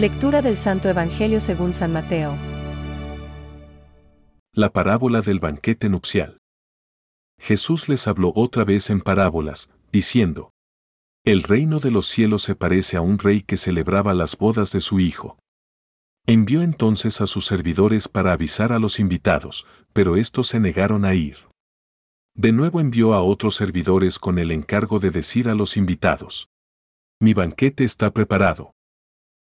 Lectura del Santo Evangelio según San Mateo. La parábola del banquete nupcial. Jesús les habló otra vez en parábolas, diciendo, El reino de los cielos se parece a un rey que celebraba las bodas de su hijo. Envió entonces a sus servidores para avisar a los invitados, pero estos se negaron a ir. De nuevo envió a otros servidores con el encargo de decir a los invitados, Mi banquete está preparado.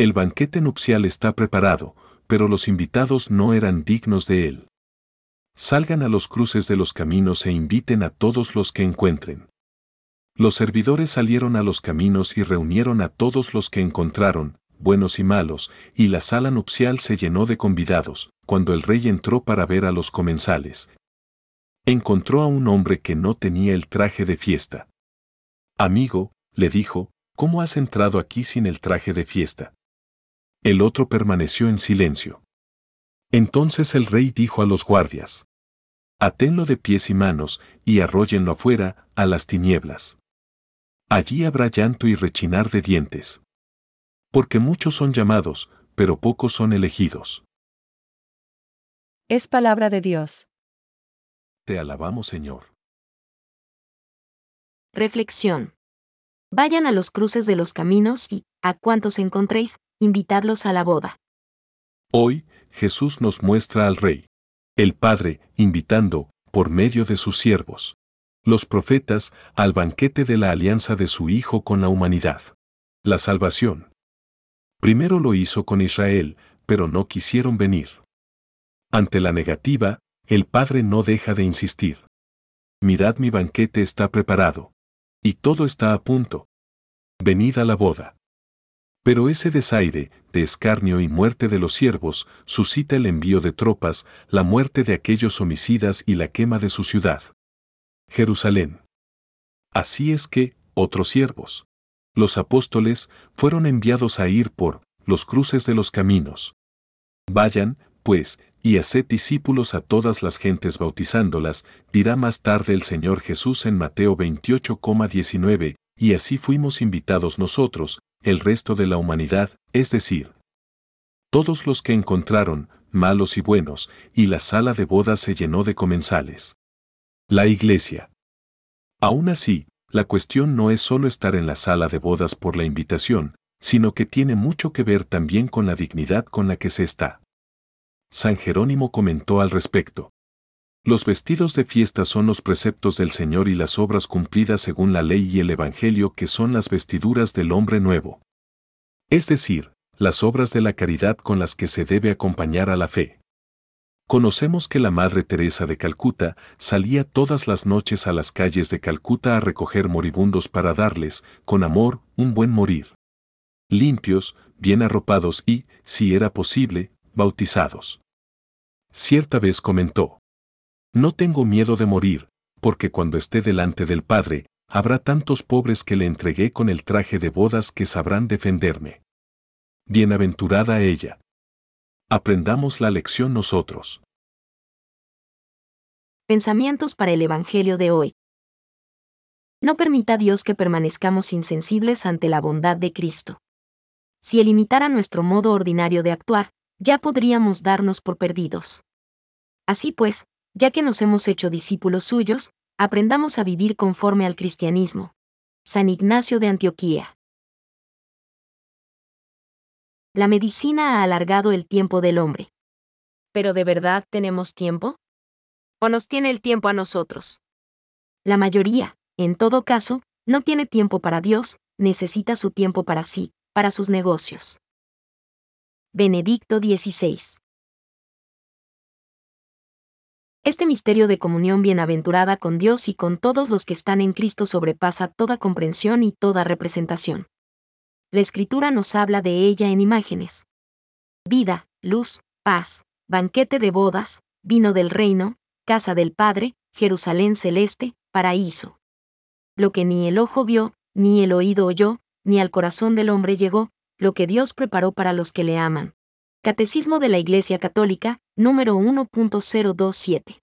El banquete nupcial está preparado, pero los invitados no eran dignos de él. Salgan a los cruces de los caminos e inviten a todos los que encuentren. Los servidores salieron a los caminos y reunieron a todos los que encontraron, buenos y malos, y la sala nupcial se llenó de convidados, cuando el rey entró para ver a los comensales. Encontró a un hombre que no tenía el traje de fiesta. Amigo, le dijo, ¿cómo has entrado aquí sin el traje de fiesta? El otro permaneció en silencio. Entonces el rey dijo a los guardias, Atenlo de pies y manos, y arróllenlo afuera, a las tinieblas. Allí habrá llanto y rechinar de dientes. Porque muchos son llamados, pero pocos son elegidos. Es palabra de Dios. Te alabamos, Señor. Reflexión. Vayan a los cruces de los caminos y, a cuantos encontréis, invitadlos a la boda. Hoy, Jesús nos muestra al Rey, el Padre, invitando, por medio de sus siervos, los profetas, al banquete de la alianza de su Hijo con la humanidad. La salvación. Primero lo hizo con Israel, pero no quisieron venir. Ante la negativa, el Padre no deja de insistir. Mirad mi banquete está preparado. Y todo está a punto. Venid a la boda. Pero ese desaire, de escarnio y muerte de los siervos, suscita el envío de tropas, la muerte de aquellos homicidas y la quema de su ciudad. Jerusalén. Así es que, otros siervos, los apóstoles, fueron enviados a ir por los cruces de los caminos. Vayan, pues, y haced discípulos a todas las gentes bautizándolas, dirá más tarde el Señor Jesús en Mateo 28,19, y así fuimos invitados nosotros, el resto de la humanidad, es decir, todos los que encontraron, malos y buenos, y la sala de bodas se llenó de comensales. La iglesia. Aún así, la cuestión no es solo estar en la sala de bodas por la invitación, sino que tiene mucho que ver también con la dignidad con la que se está. San Jerónimo comentó al respecto. Los vestidos de fiesta son los preceptos del Señor y las obras cumplidas según la ley y el Evangelio que son las vestiduras del hombre nuevo. Es decir, las obras de la caridad con las que se debe acompañar a la fe. Conocemos que la Madre Teresa de Calcuta salía todas las noches a las calles de Calcuta a recoger moribundos para darles, con amor, un buen morir. Limpios, bien arropados y, si era posible, bautizados. Cierta vez comentó, no tengo miedo de morir, porque cuando esté delante del Padre, habrá tantos pobres que le entregué con el traje de bodas que sabrán defenderme. Bienaventurada ella. Aprendamos la lección nosotros. Pensamientos para el Evangelio de hoy. No permita Dios que permanezcamos insensibles ante la bondad de Cristo. Si Él imitara nuestro modo ordinario de actuar, ya podríamos darnos por perdidos. Así pues, ya que nos hemos hecho discípulos suyos, aprendamos a vivir conforme al cristianismo. San Ignacio de Antioquía. La medicina ha alargado el tiempo del hombre. ¿Pero de verdad tenemos tiempo? ¿O nos tiene el tiempo a nosotros? La mayoría, en todo caso, no tiene tiempo para Dios, necesita su tiempo para sí, para sus negocios. Benedicto XVI este misterio de comunión bienaventurada con Dios y con todos los que están en Cristo sobrepasa toda comprensión y toda representación. La Escritura nos habla de ella en imágenes. Vida, luz, paz, banquete de bodas, vino del reino, casa del Padre, Jerusalén celeste, paraíso. Lo que ni el ojo vio, ni el oído oyó, ni al corazón del hombre llegó, lo que Dios preparó para los que le aman. Catecismo de la Iglesia Católica, número 1.027.